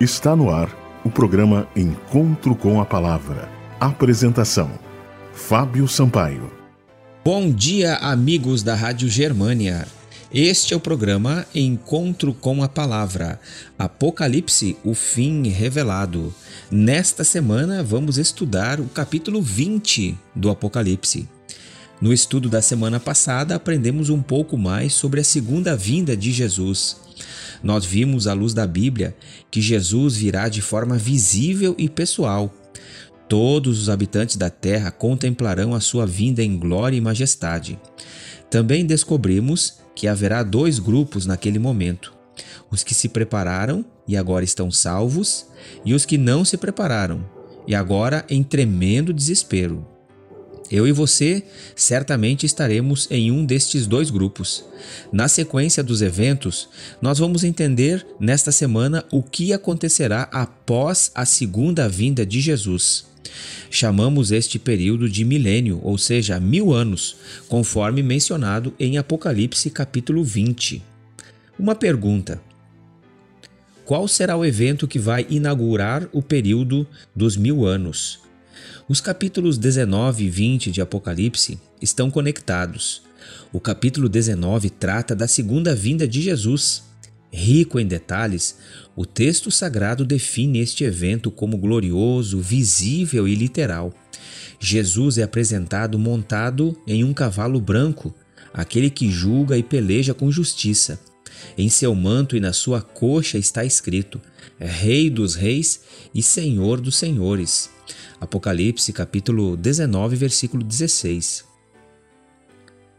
Está no ar o programa Encontro com a Palavra. Apresentação: Fábio Sampaio. Bom dia, amigos da Rádio Germânia. Este é o programa Encontro com a Palavra. Apocalipse, o fim revelado. Nesta semana vamos estudar o capítulo 20 do Apocalipse. No estudo da semana passada, aprendemos um pouco mais sobre a segunda vinda de Jesus. Nós vimos à luz da Bíblia que Jesus virá de forma visível e pessoal. Todos os habitantes da terra contemplarão a sua vinda em glória e majestade. Também descobrimos que haverá dois grupos naquele momento: os que se prepararam e agora estão salvos, e os que não se prepararam e agora em tremendo desespero. Eu e você certamente estaremos em um destes dois grupos. Na sequência dos eventos, nós vamos entender nesta semana o que acontecerá após a segunda vinda de Jesus. Chamamos este período de milênio, ou seja, mil anos, conforme mencionado em Apocalipse capítulo 20. Uma pergunta: Qual será o evento que vai inaugurar o período dos mil anos? Os capítulos 19 e 20 de Apocalipse estão conectados. O capítulo 19 trata da segunda vinda de Jesus. Rico em detalhes, o texto sagrado define este evento como glorioso, visível e literal. Jesus é apresentado montado em um cavalo branco, aquele que julga e peleja com justiça. Em seu manto e na sua coxa está escrito: Rei dos Reis e Senhor dos Senhores. Apocalipse capítulo 19, versículo 16.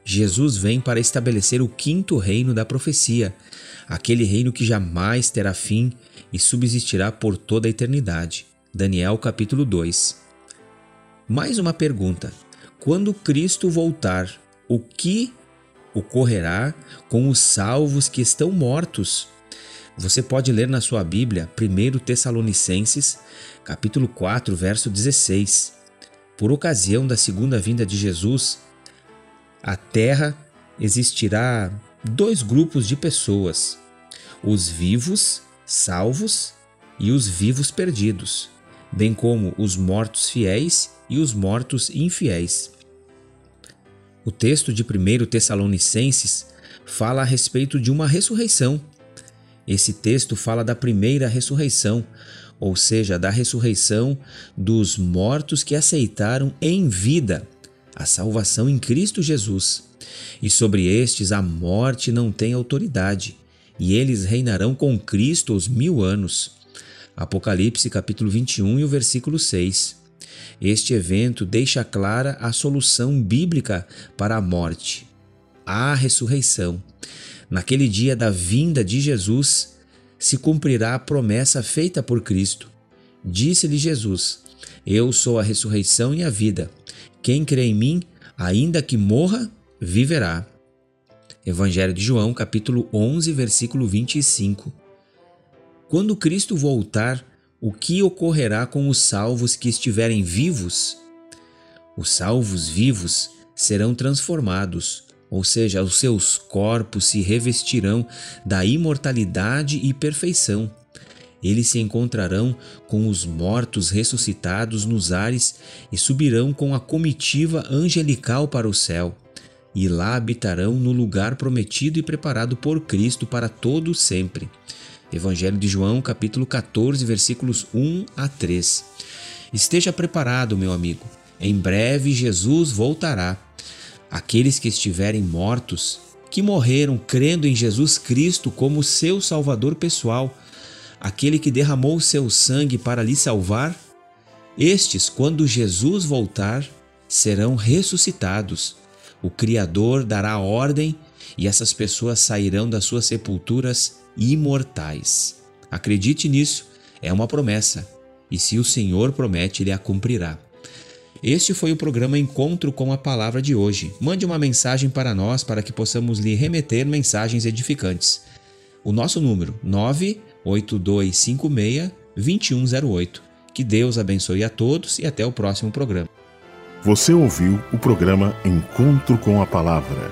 Jesus vem para estabelecer o quinto reino da profecia, aquele reino que jamais terá fim e subsistirá por toda a eternidade. Daniel capítulo 2. Mais uma pergunta: quando Cristo voltar, o que ocorrerá com os salvos que estão mortos? Você pode ler na sua Bíblia 1 Tessalonicenses, capítulo 4, verso 16. Por ocasião da segunda vinda de Jesus, a terra existirá dois grupos de pessoas: os vivos, salvos, e os vivos perdidos, bem como os mortos fiéis e os mortos infiéis. O texto de 1 Tessalonicenses fala a respeito de uma ressurreição esse texto fala da primeira ressurreição, ou seja, da ressurreição dos mortos que aceitaram em vida a salvação em Cristo Jesus. E sobre estes a morte não tem autoridade, e eles reinarão com Cristo os mil anos. Apocalipse capítulo 21 e o versículo 6. Este evento deixa clara a solução bíblica para a morte, a ressurreição. Naquele dia da vinda de Jesus, se cumprirá a promessa feita por Cristo. Disse-lhe Jesus: Eu sou a ressurreição e a vida. Quem crê em mim, ainda que morra, viverá. Evangelho de João, capítulo 11, versículo 25. Quando Cristo voltar, o que ocorrerá com os salvos que estiverem vivos? Os salvos vivos serão transformados ou seja, os seus corpos se revestirão da imortalidade e perfeição. Eles se encontrarão com os mortos ressuscitados nos ares e subirão com a comitiva angelical para o céu. E lá habitarão no lugar prometido e preparado por Cristo para todo sempre. Evangelho de João, capítulo 14, versículos 1 a 3. Esteja preparado, meu amigo. Em breve Jesus voltará aqueles que estiverem mortos, que morreram crendo em Jesus Cristo como seu Salvador pessoal, aquele que derramou seu sangue para lhe salvar, estes, quando Jesus voltar, serão ressuscitados. O Criador dará ordem e essas pessoas sairão das suas sepulturas imortais. Acredite nisso, é uma promessa, e se o Senhor promete, ele a cumprirá. Este foi o programa Encontro com a Palavra de hoje. Mande uma mensagem para nós para que possamos lhe remeter mensagens edificantes. O nosso número 98256 2108. Que Deus abençoe a todos e até o próximo programa. Você ouviu o programa Encontro com a Palavra,